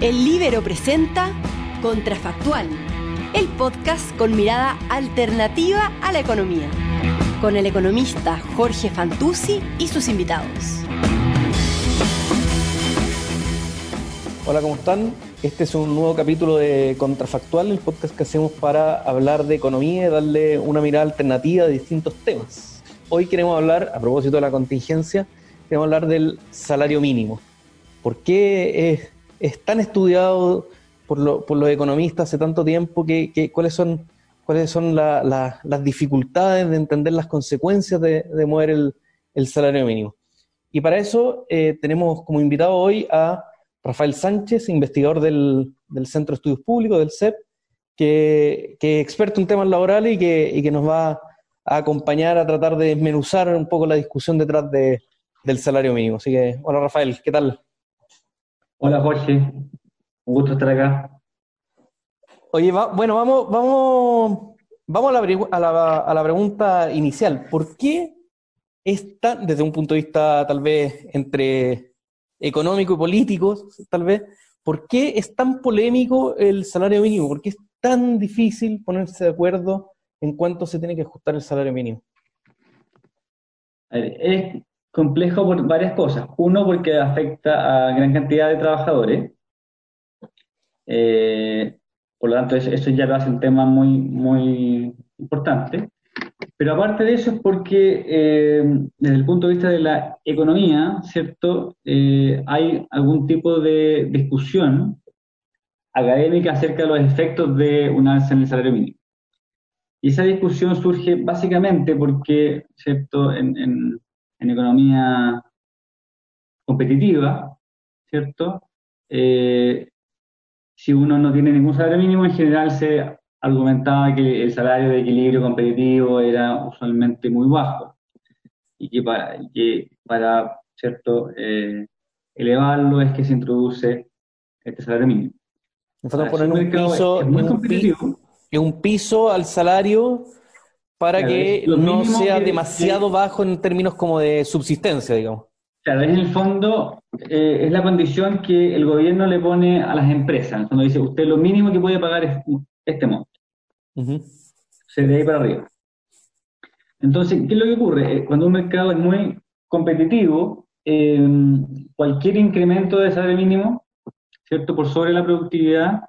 El Libero presenta Contrafactual, el podcast con mirada alternativa a la economía, con el economista Jorge Fantuzzi y sus invitados. Hola, ¿cómo están? Este es un nuevo capítulo de Contrafactual, el podcast que hacemos para hablar de economía y darle una mirada alternativa de distintos temas. Hoy queremos hablar, a propósito de la contingencia, queremos hablar del salario mínimo. ¿Por qué es, es tan estudiado por, lo, por, los economistas hace tanto tiempo? Que, ¿Cuáles son, cuáles son la, la, las dificultades de entender las consecuencias de, mover el, salario mínimo? Y para eso eh, tenemos como invitado hoy a Rafael Sánchez, investigador del, Centro de Estudios Públicos, del CEP, que, que, es experto en temas laborales y que, y que nos va a acompañar a tratar de desmenuzar un poco la discusión detrás de, del salario mínimo. Así que, hola Rafael, ¿qué tal? Hola Jorge, un gusto estar acá. Oye, va, bueno, vamos, vamos, vamos a la, a, la, a la pregunta inicial. ¿Por qué es tan, desde un punto de vista tal vez entre económico y político, tal vez, ¿por qué es tan polémico el salario mínimo? ¿Por qué es tan difícil ponerse de acuerdo en cuánto se tiene que ajustar el salario mínimo? Es complejo por varias cosas. Uno, porque afecta a gran cantidad de trabajadores. Eh, por lo tanto, eso, eso, ya lo hace un tema muy, muy importante. Pero aparte de eso es porque eh, desde el punto de vista de la economía, ¿cierto? Eh, hay algún tipo de discusión académica acerca de los efectos de un alza en el salario mínimo. Y esa discusión surge básicamente porque, ¿cierto? En, en, en economía competitiva, ¿cierto? Eh, si uno no tiene ningún salario mínimo, en general se argumentaba que el salario de equilibrio competitivo era usualmente muy bajo y que para, que para ¿cierto? Eh, elevarlo es que se introduce este salario mínimo. Poner un piso, un, piso, un piso al salario para claro, que no sea que, demasiado que, bajo en términos como de subsistencia, digamos. Claro, en el fondo eh, es la condición que el gobierno le pone a las empresas. Cuando dice, usted lo mínimo que puede pagar es este monto. Uh -huh. Se de ahí para arriba. Entonces, ¿qué es lo que ocurre? Cuando un mercado es muy competitivo, eh, cualquier incremento de salario mínimo, ¿cierto? Por sobre la productividad,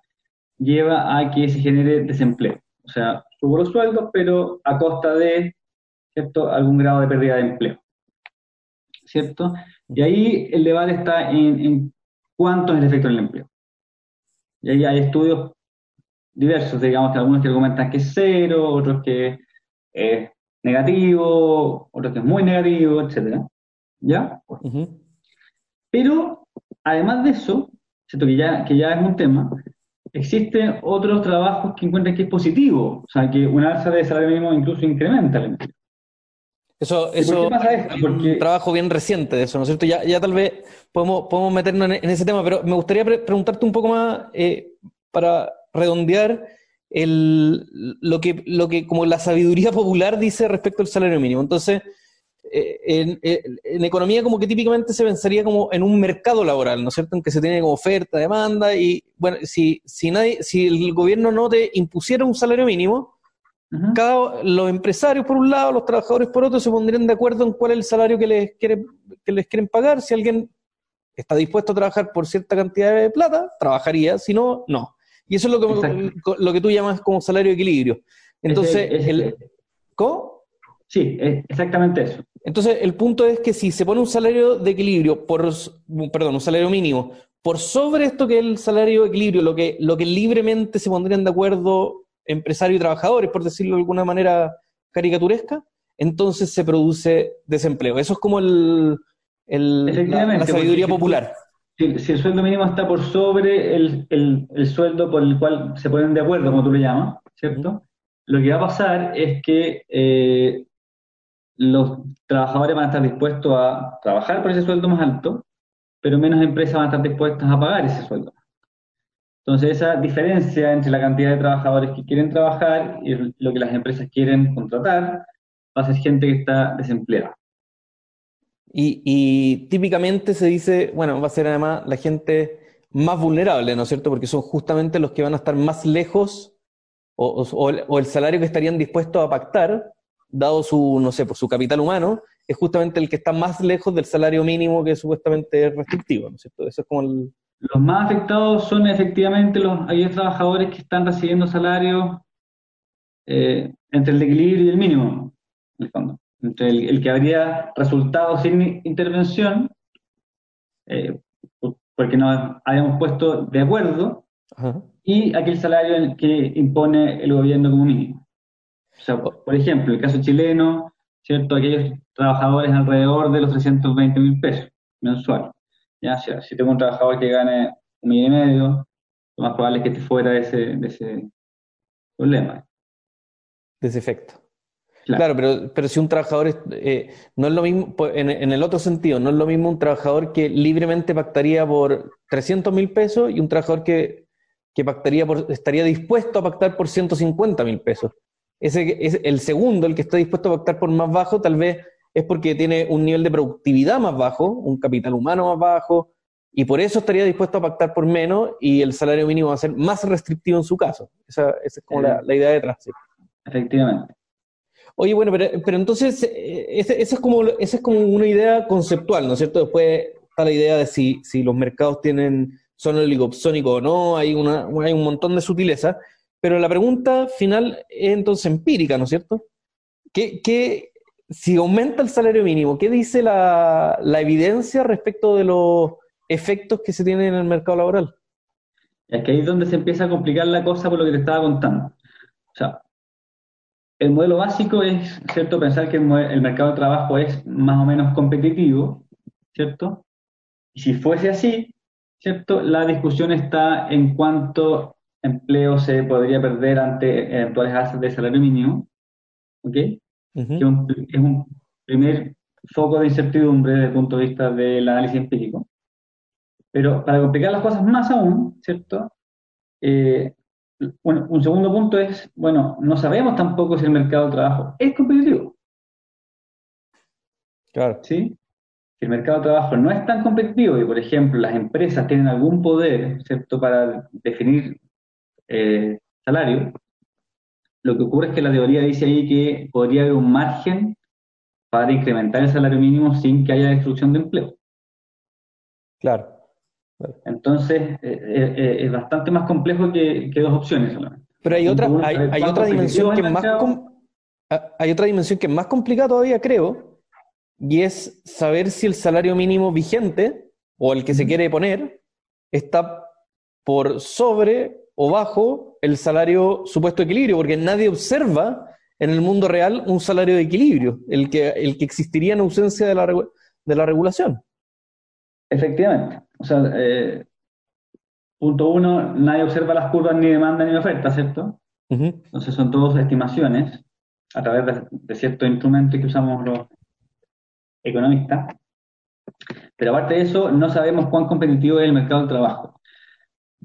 lleva a que se genere desempleo. O sea, subo los sueldos, pero a costa de ¿cierto? algún grado de pérdida de empleo. ¿Cierto? Y ahí el debate está en, en cuánto es el efecto del empleo. Y ahí hay estudios diversos, digamos, que algunos que argumentan que es cero, otros que es negativo, otros que es muy negativo, etc. ¿Ya? Uh -huh. Pero, además de eso, ¿cierto? Que, ya, que ya es un tema, existen otros trabajos que encuentran que es positivo, o sea, que una alza de salario mínimo incluso incrementa el empleo. Eso, eso pasa esto? Porque... un trabajo bien reciente de eso, ¿no es cierto? Ya, ya tal vez podemos, podemos meternos en, en ese tema, pero me gustaría pre preguntarte un poco más eh, para redondear el, lo, que, lo que como la sabiduría popular dice respecto al salario mínimo. Entonces, eh, en, en, economía como que típicamente se pensaría como en un mercado laboral, ¿no es cierto? En que se tiene como oferta, demanda y bueno, si, si, nadie, si el gobierno no te impusiera un salario mínimo, uh -huh. cada, los empresarios por un lado, los trabajadores por otro se pondrían de acuerdo en cuál es el salario que les, quiere, que les quieren pagar. Si alguien está dispuesto a trabajar por cierta cantidad de plata, trabajaría, si no, no. Y eso es lo que, lo que tú llamas como salario de equilibrio. Entonces, es, es, el, ¿cómo? Sí, es exactamente eso. Entonces, el punto es que si se pone un salario de equilibrio, por, perdón, un salario mínimo, por sobre esto que es el salario de equilibrio, lo que, lo que libremente se pondrían de acuerdo empresarios y trabajadores, por decirlo de alguna manera caricaturesca, entonces se produce desempleo. Eso es como el, el la, la, sabiduría popular. Si, si, el sueldo mínimo está por sobre el, el, el, sueldo por el cual se ponen de acuerdo, como tú le llamas, ¿cierto? Lo que va a pasar es que eh, los trabajadores van a estar dispuestos a trabajar por ese sueldo más alto, pero menos empresas van a estar dispuestas a pagar ese sueldo. Entonces, esa diferencia entre la cantidad de trabajadores que quieren trabajar y lo que las empresas quieren contratar va a ser gente que está desempleada. Y, típicamente se dice, bueno, va a ser además la gente más vulnerables, ¿no es cierto? Porque son justamente los que van a estar más lejos o, el salario que estarían dispuestos a pactar, dado su, no sé, por su capital humano, es justamente el que está más lejos del salario mínimo que supuestamente es restrictivo, ¿no es cierto? Eso es como Los más afectados son efectivamente los aquellos trabajadores que están recibiendo salarios eh, entre el equilibrio y el mínimo, en el fondo. Entre el, que habría resultado sin intervención, eh, porque nos habíamos puesto de acuerdo, y aquel salario que impone el gobierno como mínimo. O sea, por ejemplo, el caso chileno, ¿cierto? Aquellos trabajadores alrededor de los 320 mil pesos mensuales. ¿ya? si tengo un trabajador que gane un millón y medio, lo más probable es que esté fuera de ese, de ese problema. De ese efecto. Claro, pero, pero si un trabajador eh, no es lo mismo, pues, en, en, el otro sentido, no es lo mismo un trabajador que libremente pactaría por 300 mil pesos y un trabajador que que pactaría por, estaría dispuesto a pactar por 150 mil pesos. Ese es el segundo, el que está dispuesto a pactar por más bajo, tal vez es porque tiene un nivel de productividad más bajo, un capital humano más bajo, y por eso estaría dispuesto a pactar por menos y el salario mínimo va a ser más restrictivo en su caso. Esa, es como la, idea detrás. Efectivamente. Oye, bueno, pero, entonces, eh, esa es, como, esa es como una idea conceptual, ¿no es cierto? Después está la idea de si, si los mercados tienen son oligopsónicos o no, hay, una, hay un montón de sutileza, pero la pregunta final es entonces empírica, ¿no es cierto? ¿Qué, si aumenta el salario mínimo, ¿qué dice la, evidencia respecto de los efectos que se tienen en el mercado laboral? Es que ahí es donde se empieza a complicar la cosa por lo que te estaba contando. O sea, el modelo básico es, ¿cierto?, pensar que el, el mercado de trabajo es más o menos competitivo, ¿cierto? Y si fuese así, ¿cierto? La discusión está en cuánto empleo se podría perder ante eventuales alzas de salario mínimo, ¿ok? es, un, primer foco de incertidumbre desde el punto de vista del análisis empírico. Pero para complicar las cosas más aún, ¿cierto? Eh, bueno, un segundo punto es, bueno, no sabemos tampoco si el mercado de trabajo es competitivo. Claro. ¿Sí? si el mercado de trabajo no es tan competitivo y, por ejemplo, las empresas tienen algún poder, ¿cierto?, para definir eh, salario, lo que ocurre es que la teoría dice ahí que podría haber un margen para incrementar el salario mínimo sin que haya destrucción de empleo. Claro. Entonces, eh, eh, es bastante más complejo que, dos opciones solamente. Pero hay otra, hay, otra dimensión que más hay otra dimensión que es más complicada todavía, creo, y es saber si el salario mínimo vigente o el que se quiere poner está por sobre o bajo el salario supuesto equilibrio, porque nadie observa en el mundo real un salario de equilibrio, el que, el que existiría en ausencia de la, de la regulación. Efectivamente. O sea, eh, punto uno, nadie observa las curvas ni demanda ni oferta, ¿cierto? Entonces son todas estimaciones a través de, de ciertos instrumentos que usamos los, economista. Pero aparte de eso, no sabemos cuán competitivo es el mercado del trabajo.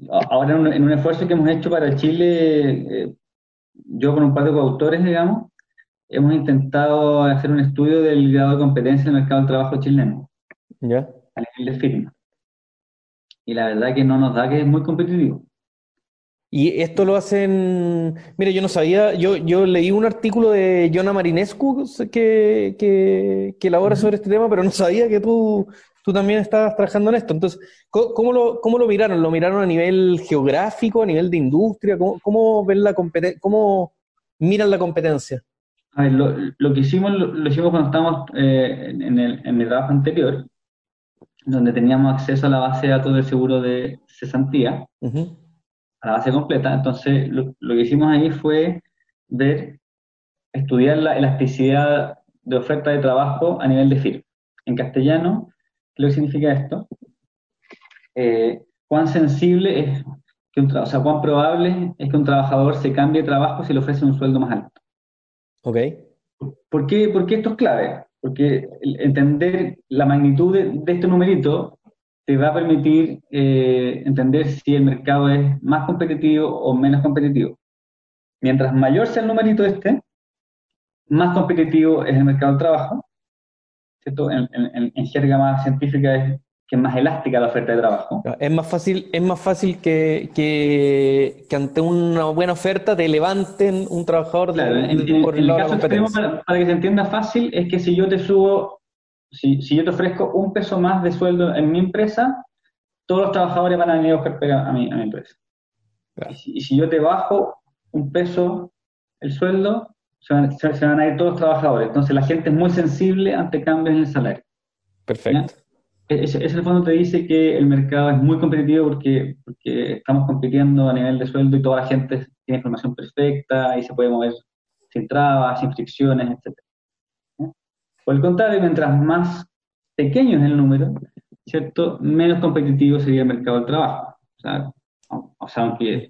Ahora, en un, esfuerzo que hemos hecho para Chile, eh, yo con un par de coautores, digamos, hemos intentado hacer un estudio del grado de competencia del mercado del trabajo chileno. ¿Ya? A nivel de firma. Y la verdad que no nos da que es muy competitivo. Y esto lo hacen. Mira, yo no sabía, yo, yo leí un artículo de Jonah Marinescu que, que, que elabora sobre este tema, pero no sabía que tú, tú también estabas trabajando en esto. Entonces, ¿cómo, lo, ¿cómo lo miraron? ¿Lo miraron a nivel geográfico, a nivel de industria? ¿Cómo, cómo ven la cómo miran la competencia? A ver, lo, lo que hicimos, lo, hicimos cuando estábamos eh, en, el, en el trabajo anterior, donde teníamos acceso a la base de datos del seguro de cesantía la base completa. Entonces, lo, que hicimos ahí fue ver, estudiar la elasticidad de oferta de trabajo a nivel de firma. En castellano, ¿qué lo que significa esto? Eh, cuán sensible es, que un o sea, cuán probable es que un trabajador se cambie de trabajo si le ofrece un sueldo más alto. Ok. ¿Por qué, esto es clave? Porque entender la magnitud de este numerito te va a permitir eh, entender si el mercado es más competitivo o menos competitivo. Mientras mayor sea el numerito este, más competitivo es el mercado del trabajo. ¿cierto? En, en, jerga más científica es que es más elástica la oferta de trabajo. Es más fácil, es más fácil que, que, ante una buena oferta te levanten un trabajador claro, de, por el, caso extremo, para, que se entienda fácil, es que si yo te subo, si, si, yo te ofrezco un peso más de sueldo en mi empresa, todos los trabajadores van a venir a buscar pega a mi, a mi empresa. Y, si, yo te bajo un peso el sueldo, se van, se van, a ir todos los trabajadores. Entonces la gente es muy sensible ante cambios en el salario. Perfecto. Ese, ese, fondo te dice que el mercado es muy competitivo porque, porque estamos compitiendo a nivel de sueldo y toda la gente tiene información perfecta y se puede mover sin trabas, sin fricciones, etc. Por el contrario, mientras más pequeño es el número, ¿cierto? menos competitivo sería el mercado del trabajo. O sea, o sea aunque,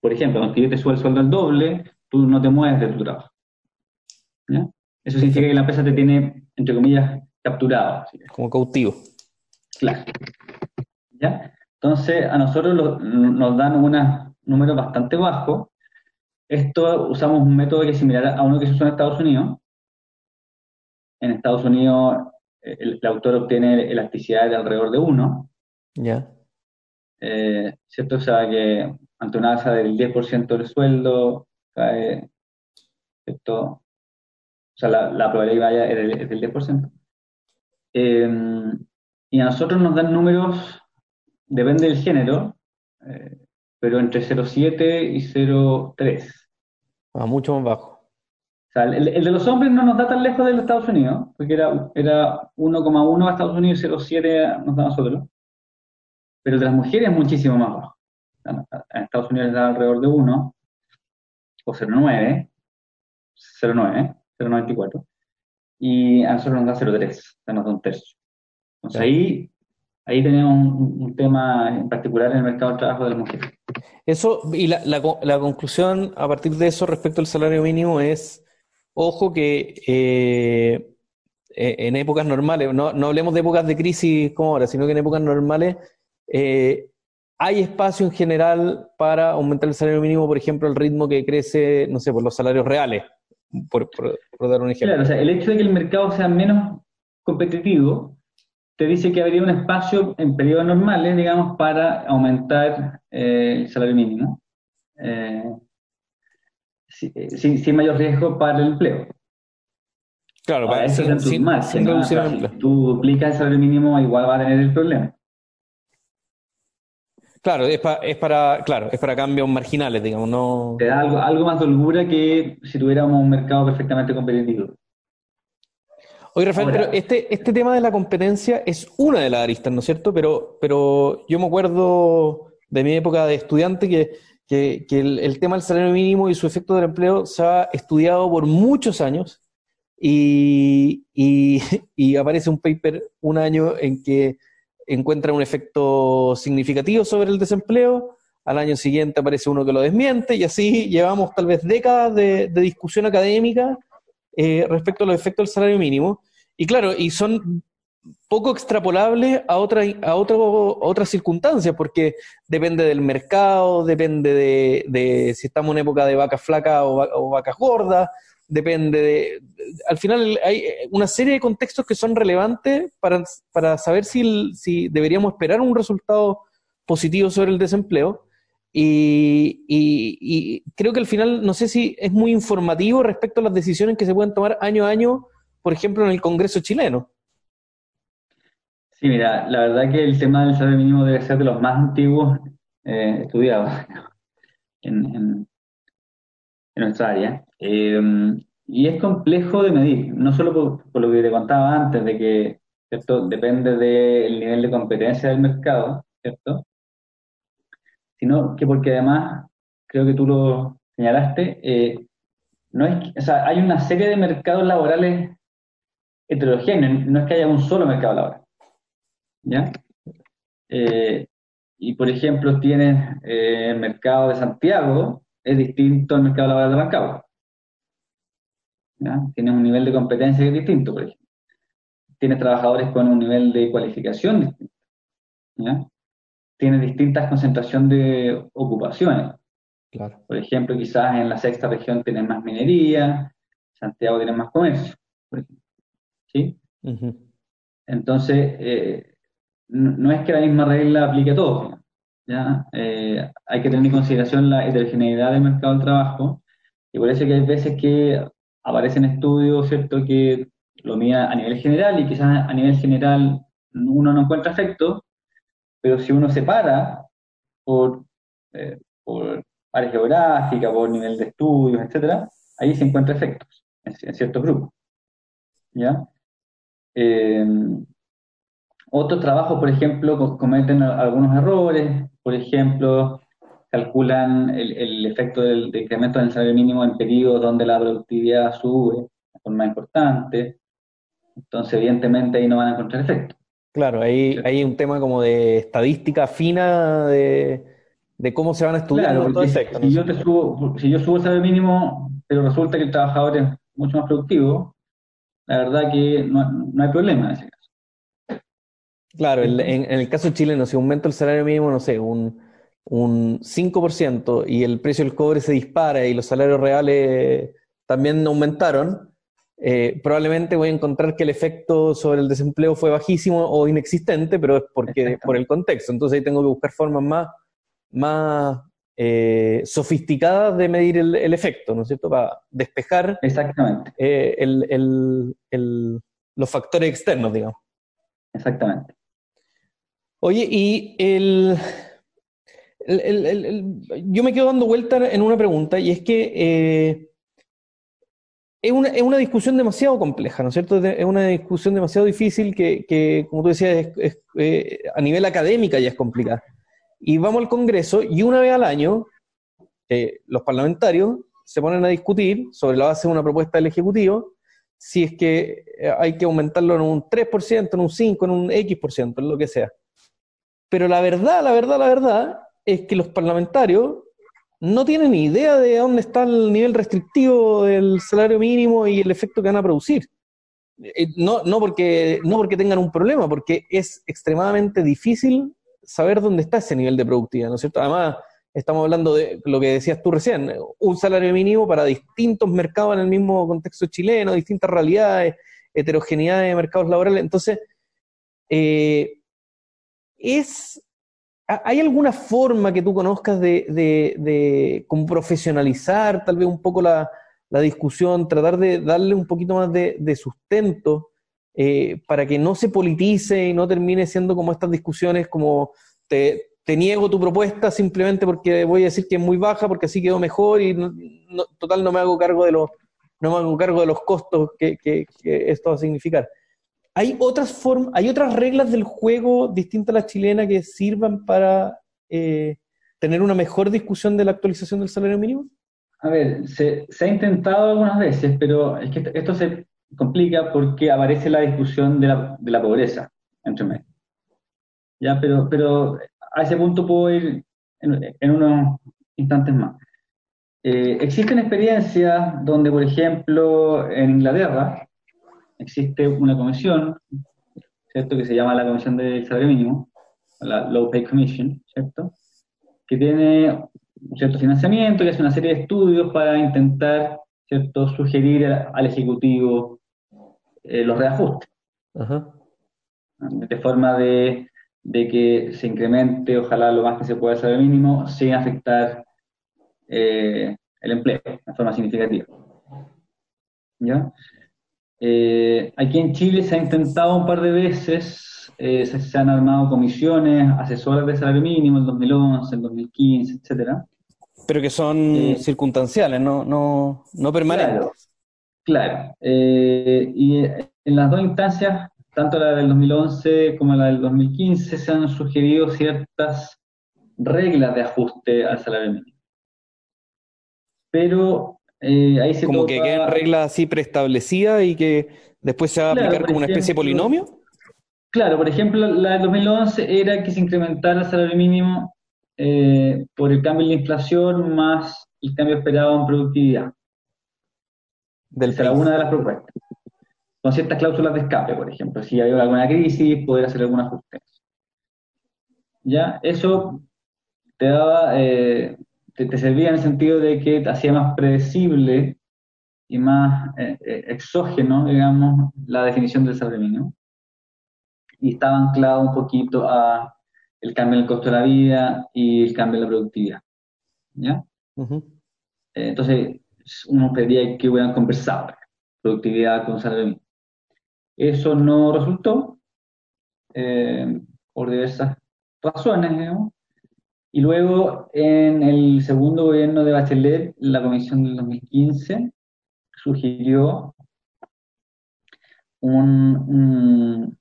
por ejemplo, aunque yo te suba el sueldo al doble, tú no te mueves de tu trabajo. Eso significa que la empresa te tiene, entre comillas, capturado. Como cautivo. Claro. ¿Ya? Entonces, a nosotros nos dan un número bastante bajo. Esto usamos un método que es similar a uno que se usa en Estados Unidos. En Estados Unidos, el, autor obtiene elasticidad de alrededor de 1. Ya. Eh, ¿Cierto? O sea, que ante una alza del 10% del sueldo, cae. ¿cierto? O sea, la, la probabilidad es del, del 10%. Eh, y a nosotros nos dan números, depende del género, eh, pero entre 0,7 y 0,3. Ah, mucho más bajo. Sea, el, de los hombres no nos da tan lejos de los Estados Unidos, porque era, era 1,1 a Estados Unidos y 0,7 nos da a nosotros. Pero el de las mujeres es muchísimo más bajo. En Estados Unidos da alrededor de 1, o 0,9, 0,9, 0,94. Y a nosotros nos da 0,3, o sea, nos da un tercio. Entonces ahí, ahí tenemos un, tema en particular en el mercado de trabajo de las mujeres. Eso, y la, la, conclusión a partir de eso respecto al salario mínimo es, ojo que eh, e, en épocas normales, no, no, hablemos de épocas de crisis como ahora, sino que en épocas normales eh, hay espacio en general para aumentar el salario mínimo, por ejemplo, el ritmo que crece, no sé, por los salarios reales, por, dar un ejemplo. Claro, o sea, el hecho de que el mercado sea menos competitivo te dice que habría un espacio en periodos normales, digamos, para aumentar eh, el salario mínimo, eh, sin, mayor riesgo para el empleo. Claro, para eso sin, sin, reducir el empleo. Si tú duplicas el salario mínimo, igual va a tener el problema. Claro, es, es para, claro, es para cambios marginales, digamos, no. Te da algo, algo más de holgura que si tuviéramos un mercado perfectamente competitivo. Oye, Rafael, pero este, este tema de la competencia es una de las aristas, ¿no es cierto? Pero, pero yo me acuerdo de mi época de estudiante que, que, el, tema del salario mínimo y su efecto del empleo se ha estudiado por muchos años y, y, aparece un paper un año en que encuentra un efecto significativo sobre el desempleo, al año siguiente aparece uno que lo desmiente y así llevamos tal vez décadas de, de discusión académica eh, respecto a los efectos del salario mínimo. Y claro, y son poco extrapolables a, otra, a, otras circunstancias, porque depende del mercado, depende de, si estamos en época de vacas flacas o, vacas gordas, depende de... Al final hay una serie de contextos que son relevantes para, para saber si, si deberíamos esperar un resultado positivo sobre el desempleo. Y, creo que al final, no sé si es muy informativo respecto a las decisiones que se pueden tomar año a año, por ejemplo, en el Congreso chileno. Sí, mira, la verdad que el tema del salario mínimo debe ser de los más antiguos eh, estudiados en, nuestra área. Eh, y es complejo de medir, no solo por, por, lo que te contaba antes, de que esto depende del nivel de competencia del mercado, ¿cierto? sino que porque además, creo que tú lo señalaste, eh, no es, hay una serie de mercados laborales heterogéneos, no es que haya un solo mercado laboral. ¿Ya? Eh, y por ejemplo, tienes eh, el mercado de Santiago, es distinto al mercado laboral de Rancagua. Tienes un nivel de competencia que es distinto, por ejemplo. Tienes trabajadores con un nivel de cualificación distinto. ¿ya? tiene distintas concentración de ocupaciones. Claro. Por ejemplo, quizás en la sexta región tienen más minería, Santiago tiene más comercio. ¿Sí? Entonces, eh, no, es que la misma regla aplique a todos. ¿ya? Eh, hay que tener en consideración la heterogeneidad del mercado del trabajo y por eso que hay veces que aparecen estudios, ¿cierto?, que lo miden a nivel general y quizás a nivel general uno no encuentra efectos, pero si uno separa por, eh, por área geográfica, por nivel de estudios, etcétera, ahí se encuentra efectos en, ciertos grupos. ¿Ya? Eh, otros trabajos, por ejemplo, cometen algunos errores, por ejemplo, calculan el, efecto del, incremento del salario mínimo en periodos donde la productividad sube de forma importante, entonces evidentemente ahí no van a encontrar efecto. Claro, ahí hay un tema como de estadística fina de, cómo se van a estudiar los efectos. Si, yo te subo, si yo subo el salario mínimo, pero resulta que el trabajador es mucho más productivo, la verdad que no, hay problema. Claro, en, el caso chileno, si aumenta el salario mínimo, no sé, un, un 5% y el precio del cobre se dispara y los salarios reales también aumentaron, eh, probablemente voy a encontrar que el efecto sobre el desempleo fue bajísimo o inexistente, pero es porque por el contexto. Entonces ahí tengo que buscar formas más, más eh, sofisticadas de medir el, efecto, ¿no es cierto? Para despejar Exactamente. Eh, los factores externos, digamos. Exactamente. Oye, y el, yo me quedo dando vuelta en una pregunta, y es que es una, discusión demasiado compleja, ¿no es cierto? Es una discusión demasiado difícil que, como tú decías, eh, a nivel académica ya es complicada. Y vamos al Congreso y una vez al año eh, los parlamentarios se ponen a discutir sobre la base de una propuesta del Ejecutivo si es que eh, hay que aumentarlo en un 3%, en un 5%, en un X%, en lo que sea. Pero la verdad, la verdad, la verdad es que los parlamentarios no tienen ni idea de dónde está el nivel restrictivo del salario mínimo y el efecto que van a producir. Eh, no, no, porque, no porque tengan un problema, porque es extremadamente difícil saber dónde está ese nivel de productividad, ¿no es cierto? Además, estamos hablando de lo que decías tú recién, un salario mínimo para distintos mercados en el mismo contexto chileno, distintas realidades, heterogeneidad de mercados laborales. Entonces, eh, es ¿Hay alguna forma que tú conozcas de, de, profesionalizar tal vez un poco la, discusión, tratar de darle un poquito más de, sustento eh, para que no se politice y no termine siendo como estas discusiones como te, niego tu propuesta simplemente porque voy a decir que es muy baja porque así quedó mejor y total no me hago cargo de los no me hago cargo de los costos que esto va a significar. ¿Hay otras formas, hay otras reglas del juego distintas a la chilena que sirvan para eh, tener una mejor discusión de la actualización del salario mínimo? A ver, se, ha intentado algunas veces, pero es que esto se complica porque aparece la discusión de la, pobreza entre medio. Ya, pero, pero a ese punto puedo ir en, unos instantes más. Eh, existen experiencias donde, por ejemplo, en Inglaterra, existe una comisión, ¿cierto? Que se llama la Comisión del Salario Mínimo, la Low Pay Commission, ¿cierto? Que tiene un cierto financiamiento y hace una serie de estudios para intentar, ¿cierto?, sugerir al Ejecutivo eh, los reajustes. De forma de, que se incremente, ojalá lo más que se pueda el salario mínimo, sin afectar eh, el empleo de forma significativa. ¿Ya? Eh, aquí en Chile se ha intentado un par de veces, eh, se, han armado comisiones, asesoras de salario mínimo en 2011, en 2015, etcétera. Pero que son eh, circunstanciales, no, no, no permanentes. Claro. y en las dos instancias, tanto la del 2011 como la del 2015, se han sugerido ciertas reglas de ajuste al salario mínimo. Pero eh, como que queden reglas así preestablecidas y que después se va a aplicar como una especie de polinomio. Claro, por ejemplo, la del 2011 era que se incrementara el salario mínimo eh, por el cambio en la inflación más el cambio esperado en productividad. Del Esa era una de las propuestas. Con ciertas cláusulas de escape, por ejemplo. Si hay alguna crisis, poder hacer algún ajuste. Ya, eso te daba eh, te, servía en el sentido de que te hacía más predecible y más eh, eh, exógeno, digamos, la definición del salario mínimo. y estaba anclado un poquito a el cambio en el costo de la vida y el cambio en la productividad. ¿ya? Eh, entonces, uno pedía que hubieran conversado productividad con salario mínimo. Eso no resultó eh, por diversas razones, Y luego, en el segundo gobierno de Bachelet, la comisión del 2015 sugirió un,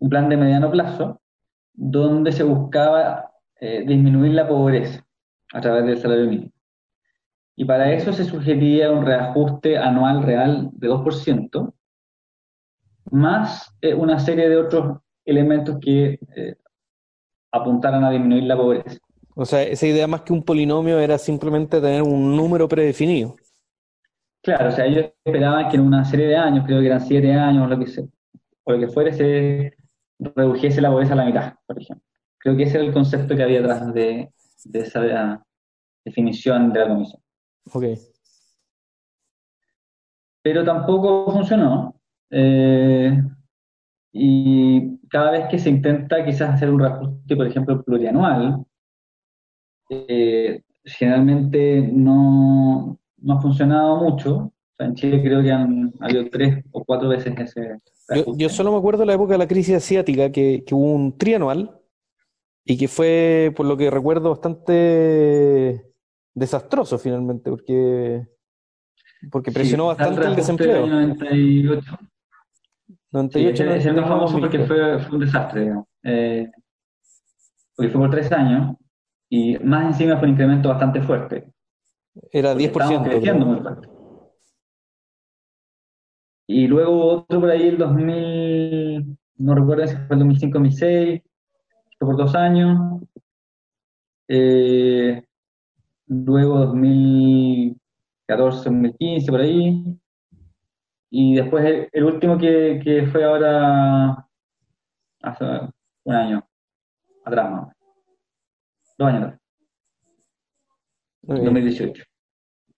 un, plan de mediano plazo donde se buscaba eh, disminuir la pobreza a través del salario mínimo. Y para eso se sugería un reajuste anual real de 2%, más eh, una serie de otros elementos que eh, apuntaran a disminuir la pobreza. O sea, esa idea más que un polinomio era simplemente tener un número predefinido. Claro, o sea, ellos esperaban que en una serie de años, creo que eran siete años o lo que, sea, o lo que fuera, se redujese la pobreza a la mitad, por ejemplo. Creo que ese era el concepto que había detrás de, de esa definición de la comisión. Ok. Pero tampoco funcionó. Eh, y cada vez que se intenta quizás hacer un reajuste, por ejemplo, plurianual, eh, generalmente no, no, ha funcionado mucho. en Chile creo que han habido tres o cuatro veces ese. Yo, yo, solo me acuerdo de la época de la crisis asiática, que, que, hubo un trianual y que fue, por lo que recuerdo, bastante desastroso finalmente, porque, porque presionó bastante el desempleo. 98. 98 es el más famoso porque fue, fue, un desastre, eh, porque fue por tres años y más encima fue un incremento bastante fuerte. Era 10%. Creciendo muy fuerte. Y luego otro por ahí el 2000, no recuerdo si fue el 2005-2006, fue por dos años. Eh, luego 2014, 2015, por ahí. Y después el, último que, que, fue ahora, hace un año atrás, Dos años atrás. 2018.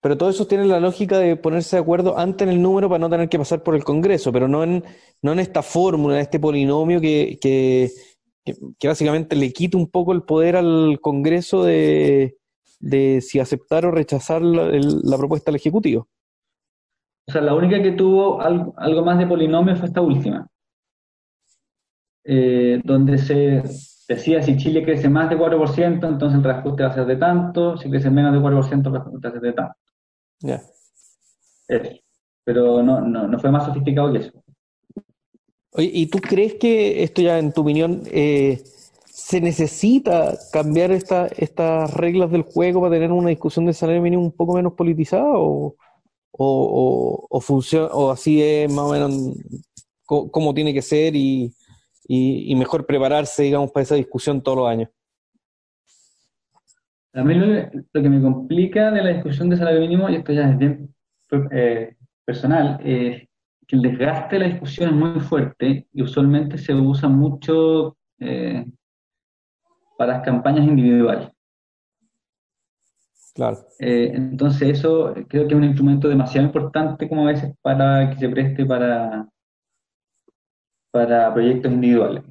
Pero todo eso tiene la lógica de ponerse de acuerdo antes en el número para no tener que pasar por el Congreso, pero no en, no en esta fórmula, en este polinomio que, que, que básicamente le quita un poco el poder al Congreso de, de si aceptar o rechazar la, propuesta del Ejecutivo. O sea, la única que tuvo algo, más de polinomio fue esta última, eh, donde se decía si Chile crece más de 4%, entonces el reajuste va a ser de tanto, si crece menos de 4%, el reajuste va a ser de tanto. Ya. Pero no, no, no, fue más sofisticado que eso. Oye, ¿y tú crees que esto ya, en tu opinión, eh, ¿Se necesita cambiar esta, estas reglas del juego para tener una discusión de salario mínimo un poco menos politizada o, o, o, funciona, o así es más o menos como tiene que ser y, y, mejor prepararse, digamos, para esa discusión todos los años? A mí lo, que me complica de la discusión de salario mínimo, y esto ya es bien eh, personal, es que el desgaste de la discusión es muy fuerte y usualmente se usa mucho eh, para las campañas individuales. Claro. Eh, entonces eso creo que es un instrumento demasiado importante como a veces para que se preste para, para proyectos individuales.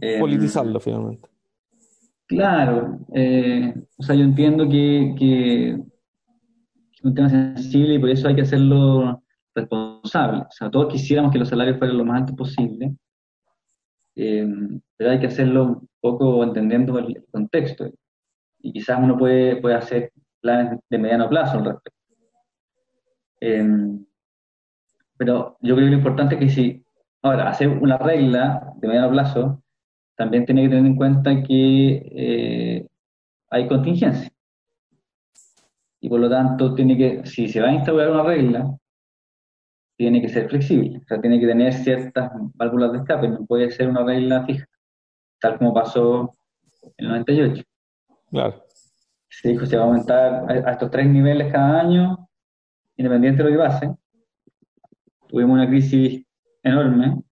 Eh, Politizarlo finalmente. Claro, eh, o sea, yo entiendo que, que, es un tema sensible y por eso hay que hacerlo responsable. O sea, todos quisiéramos que los salarios fueran lo más altos posible, pero hay que hacerlo un poco entendiendo el contexto. Y quizás uno puede, puede hacer planes de mediano plazo al respecto. Em, pero yo creo que lo importante es que si, ahora, hacer una regla de mediano plazo, también tiene que tener en cuenta que eh, hay contingencia. Y por lo tanto, tiene que, si se va a instaurar una regla, tiene que ser flexible, o sea, tiene que tener ciertas válvulas de escape, no puede ser una regla fija, tal como pasó en el 98. Claro. Se dijo se va a aumentar a, estos tres niveles cada año, independiente de lo que pase. Tuvimos una crisis enorme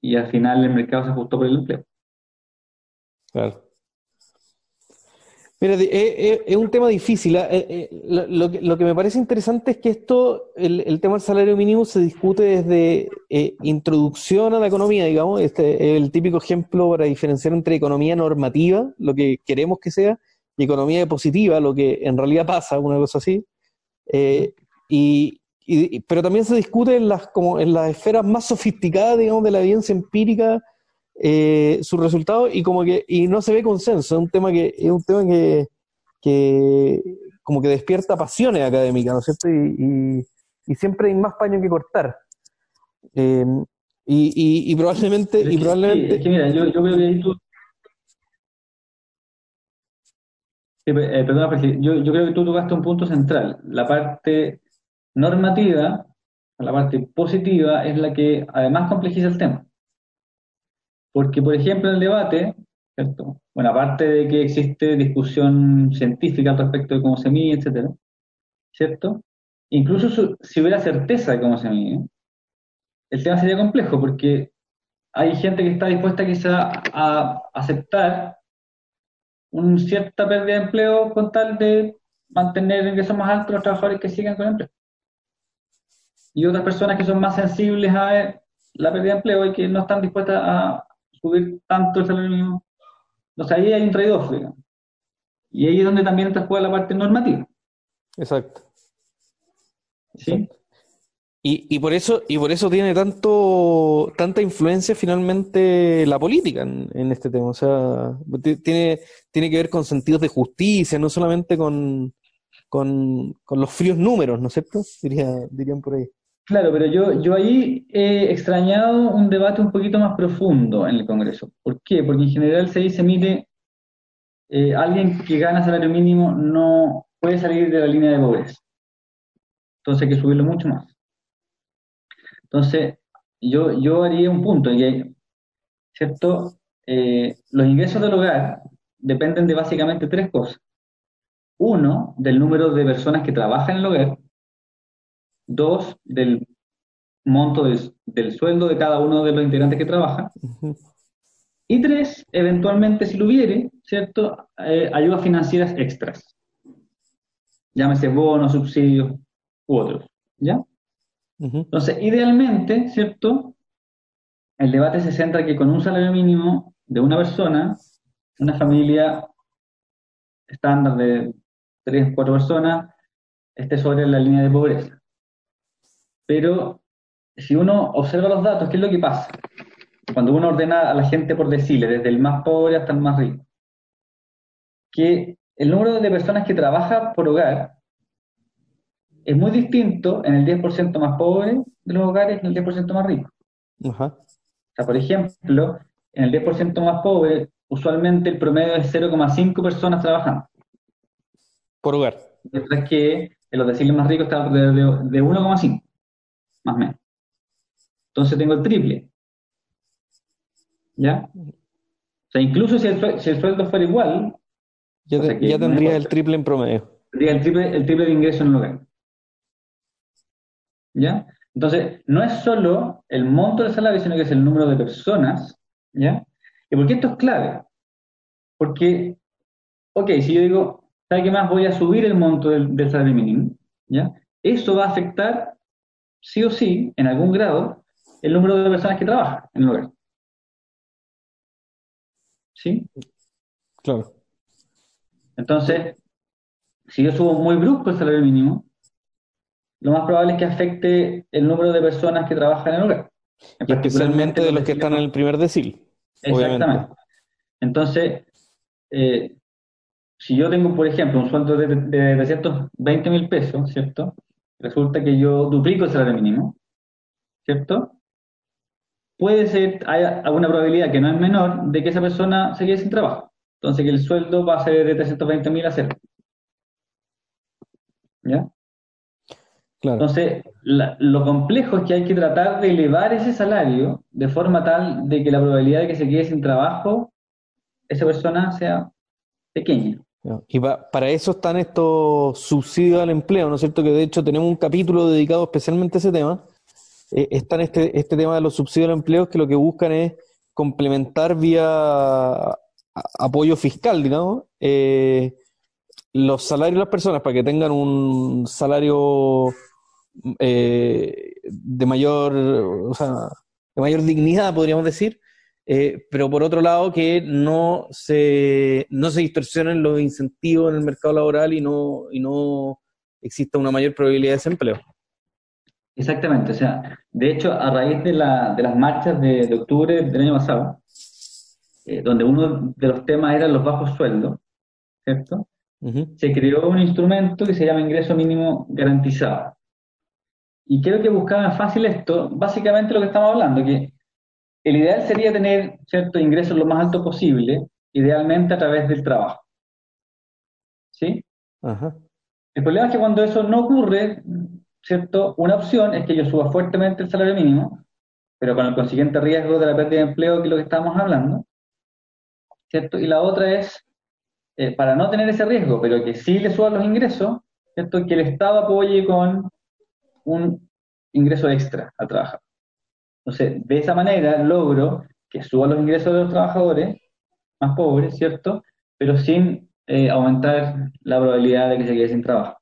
y al final el mercado se ajustó por el empleo. Claro. Mira, es, un tema difícil. ¿ah? Eh, eh, lo, que, me parece interesante es que esto, el, tema del salario mínimo se discute desde eh, introducción a la economía, digamos. Este es el típico ejemplo para diferenciar entre economía normativa, lo que queremos que sea, y economía positiva, lo que en realidad pasa, una cosa así. Y, pero también se discute en las, como en las esferas más sofisticadas, digamos, de la evidencia empírica eh, sus resultados y como que y no se ve consenso. Es un tema que es un tema que, que como que despierta pasiones académicas, ¿no es cierto? Y, y, siempre hay más paño que cortar. Em, y, y, probablemente... y probablemente... es que mira, yo, yo creo que tú... Eh, perdona, yo, yo creo que tú tocaste un punto central. La parte normativa, la parte positiva, es la que además complejiza el tema. Porque, por ejemplo, en el debate, ¿cierto? Bueno, aparte de que existe discusión científica al respecto de cómo se mide, etcétera, ¿cierto? Incluso si hubiera certeza de cómo se mide, el tema sería complejo porque hay gente que está dispuesta quizá a aceptar una cierta pérdida de empleo con tal de mantener ingresos más altos los trabajadores que sigan con el empleo. Y otras personas que son más sensibles a la pérdida de empleo y que no están dispuestas a subir tanto el salario mínimo. Entonces ahí hay un trade-off, Y ahí es donde también te juega la parte normativa. Exacto. ¿Sí? Y, por eso, y por eso tiene tanto, tanta influencia finalmente la política en, este tema. O sea, tiene, tiene que ver con sentidos de justicia, no solamente con, con, con los fríos números, ¿no es cierto? Diría, dirían por ahí. Claro, pero yo, yo ahí he extrañado un debate un poquito más profundo en el Congreso. ¿Por qué? Porque en general se dice, mire, eh, alguien que gana salario mínimo no puede salir de la línea de pobreza. Entonces hay que subirlo mucho más. Entonces, yo, yo haría un punto, que, ¿cierto? Eh, los ingresos del hogar dependen de básicamente tres cosas. Uno, del número de personas que trabajan en el hogar, dos, del monto del sueldo de cada uno de los integrantes que trabaja, y tres, eventualmente, si lo hubiere, ¿cierto? Eh, ayudas financieras extras. Llámese bonos, subsidios u otros, ¿ya? Entonces, idealmente, ¿cierto? El debate se centra que con un salario mínimo de una persona, una familia estándar de tres, cuatro personas, esté sobre la línea de pobreza. Pero si uno observa los datos, ¿qué es lo que pasa? Cuando uno ordena a la gente por decirle, desde el más pobre hasta el más rico, que el número de personas que trabaja por hogar es muy distinto en el 10% más pobre de los hogares y en el 10% más rico. O sea, por ejemplo, en el 10% más pobre, usualmente el promedio es 0,5 personas trabajando. Por hogar. Mientras que en los deciles más ricos está alrededor de, de 1,5 más o menos. Entonces tengo el triple. ¿Ya? O sea, incluso si el, sueldo fuera igual. Ya, tendría el triple en promedio. Tendría el triple, el triple de ingreso en el hogar. ¿Ya? Entonces, no es solo el monto del salario, sino que es el número de personas. ¿Ya? ¿Y por qué esto es clave? Porque, ok, si yo digo, ¿sabe qué más? Voy a subir el monto del, del salario mínimo. ¿Ya? Eso va a afectar sí o sí, en algún grado, el número de personas que trabajan en el hogar. ¿Sí? Claro. Entonces, si yo subo muy brusco el salario mínimo, lo más probable es que afecte el número de personas que trabajan en el hogar. especialmente de los que están en el primer decil. Exactamente. Entonces, eh, si yo tengo, por ejemplo, un sueldo de, de 320 mil pesos, ¿cierto? Resulta que yo duplico el salario mínimo, ¿cierto? Puede ser, hay alguna probabilidad que no es menor de que esa persona se quede sin trabajo. Entonces que el sueldo va a ser de 320 mil a cero. ¿Ya? Claro. Entonces, lo complejo es que hay que tratar de elevar ese salario de forma tal de que la probabilidad de que se quede sin trabajo, esa persona sea pequeña. Y para eso están estos subsidios al empleo, ¿no es cierto? Que de hecho tenemos un capítulo dedicado especialmente a ese tema. Eh, está este, este tema de los subsidios al empleo que lo que buscan es complementar vía apoyo fiscal, digamos, eh, los salarios de las personas para que tengan un salario eh, de mayor, o sea, de mayor dignidad, podríamos decir, eh, pero por otro lado que no se, no se distorsionen los incentivos en el mercado laboral y no, y no exista una mayor probabilidad de desempleo. Exactamente, o sea, de hecho, a raíz de, la, de las marchas de, octubre del año pasado, eh, donde uno de los temas era los bajos sueldos, ¿cierto? Se creó un instrumento que se llama ingreso mínimo garantizado. Y creo que buscaban fácil esto, básicamente lo que estamos hablando, que el ideal sería tener ciertos ingresos lo más alto posible, idealmente a través del trabajo. ¿Sí? El problema es que cuando eso no ocurre, ¿cierto? Una opción es que yo suba fuertemente el salario mínimo, pero con el consiguiente riesgo de la pérdida de empleo, que es lo que estamos hablando, ¿cierto? Y la otra es, eh, para no tener ese riesgo, pero que sí le suban los ingresos, ¿cierto? Que el Estado apoye con un ingreso extra al trabajar. Entonces, de esa manera logro que suban los ingresos de los trabajadores más pobres, ¿cierto? Pero sin eh, aumentar la probabilidad de que se quede sin trabajo.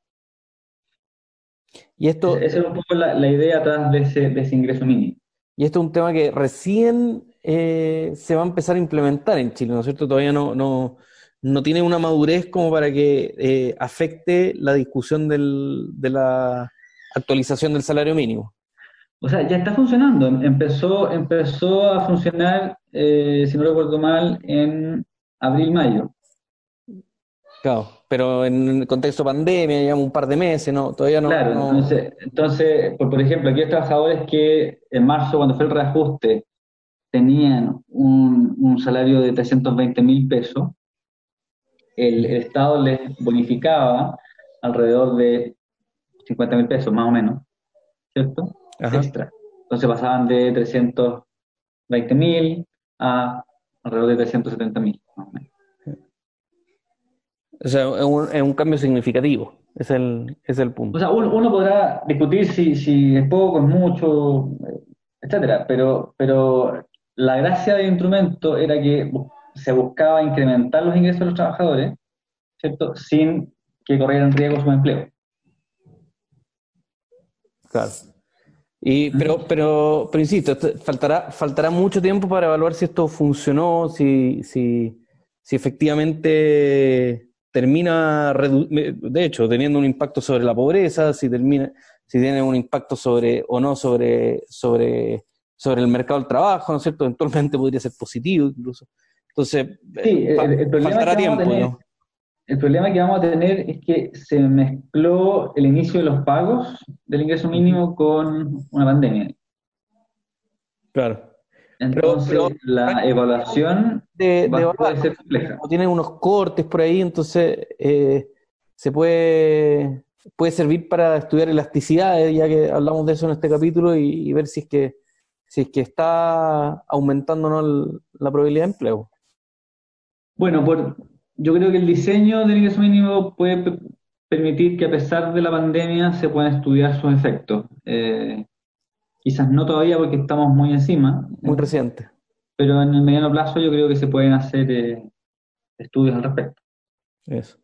Y esto, Esa es un poco la, idea atrás de ese, ingreso mínimo. Y esto es un tema que recién eh, se va a empezar a implementar en Chile, ¿no es cierto? Todavía no, no, no tiene una madurez como para que eh, afecte la discusión del, de la actualización del salario mínimo. O sea, ya está funcionando. Empezó, empezó a funcionar, eh, si no recuerdo mal, en abril-mayo. Claro, pero en el contexto pandemia, llevamos un par de meses, ¿no? Todavía no. Claro, entonces, entonces por, ejemplo, aquí hay trabajadores que en marzo, cuando fue el reajuste, tenían un, salario de 320 mil pesos, el, Estado les bonificaba alrededor de 50 mil pesos, más o menos, ¿cierto? Extra. Entonces pasaban de 320 mil a alrededor de 370 mil, más o menos. O sea, es un, cambio significativo, es el, es el punto. O sea, uno, podrá discutir si, si, es poco, es mucho, etcétera, pero, pero la gracia del instrumento era que se buscaba incrementar los ingresos de los trabajadores, ¿cierto? Sin que corrieran riesgo su empleo. Claro. Y, pero, pero, pero insisto, faltará, faltará mucho tiempo para evaluar si esto funcionó, si, si, si efectivamente termina, de hecho, teniendo un impacto sobre la pobreza, si termina, si tiene un impacto sobre o no sobre, sobre, sobre el mercado del trabajo, ¿no es cierto? Eventualmente podría ser positivo incluso. Entonces, sí, el, faltará tiempo, ¿no? El problema que vamos a tener es que se mezcló el inicio de los pagos del ingreso mínimo con una pandemia. Claro. Entonces, la evaluación de, va, puede ser compleja. Tienen unos cortes por ahí, entonces eh, se puede, puede servir para estudiar elasticidades, ya que hablamos de eso en este capítulo, y, ver si es que si es que está aumentando no la probabilidad de empleo. Bueno, por, yo creo que el diseño del ingreso mínimo puede permitir que a pesar de la pandemia se puedan estudiar sus efectos. Eh, Quizás no todavía porque estamos muy encima. Muy reciente. Pero en el mediano plazo yo creo que se pueden hacer eh, estudios al respecto. Eso.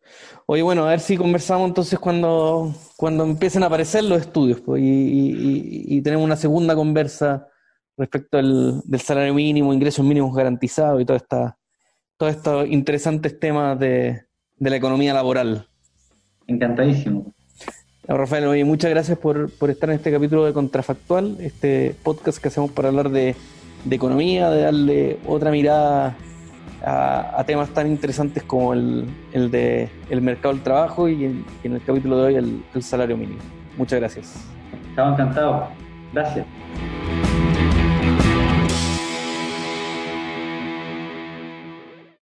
Oye, bueno, a ver si conversamos entonces cuando, cuando empiecen a aparecer los estudios pues, y, tenemos una segunda conversa respecto al, del salario mínimo, ingresos mínimos garantizados y todo esta, todos estos interesantes temas de, de la economía laboral. Encantadísimo. Rafael, oye, muchas gracias por, estar en este capítulo de Contrafactual, este podcast que hacemos para hablar de, economía, de darle otra mirada a, temas tan interesantes como el, el de el mercado del trabajo y en, el capítulo de hoy el, el salario mínimo. Muchas gracias. Estaba encantado. Gracias.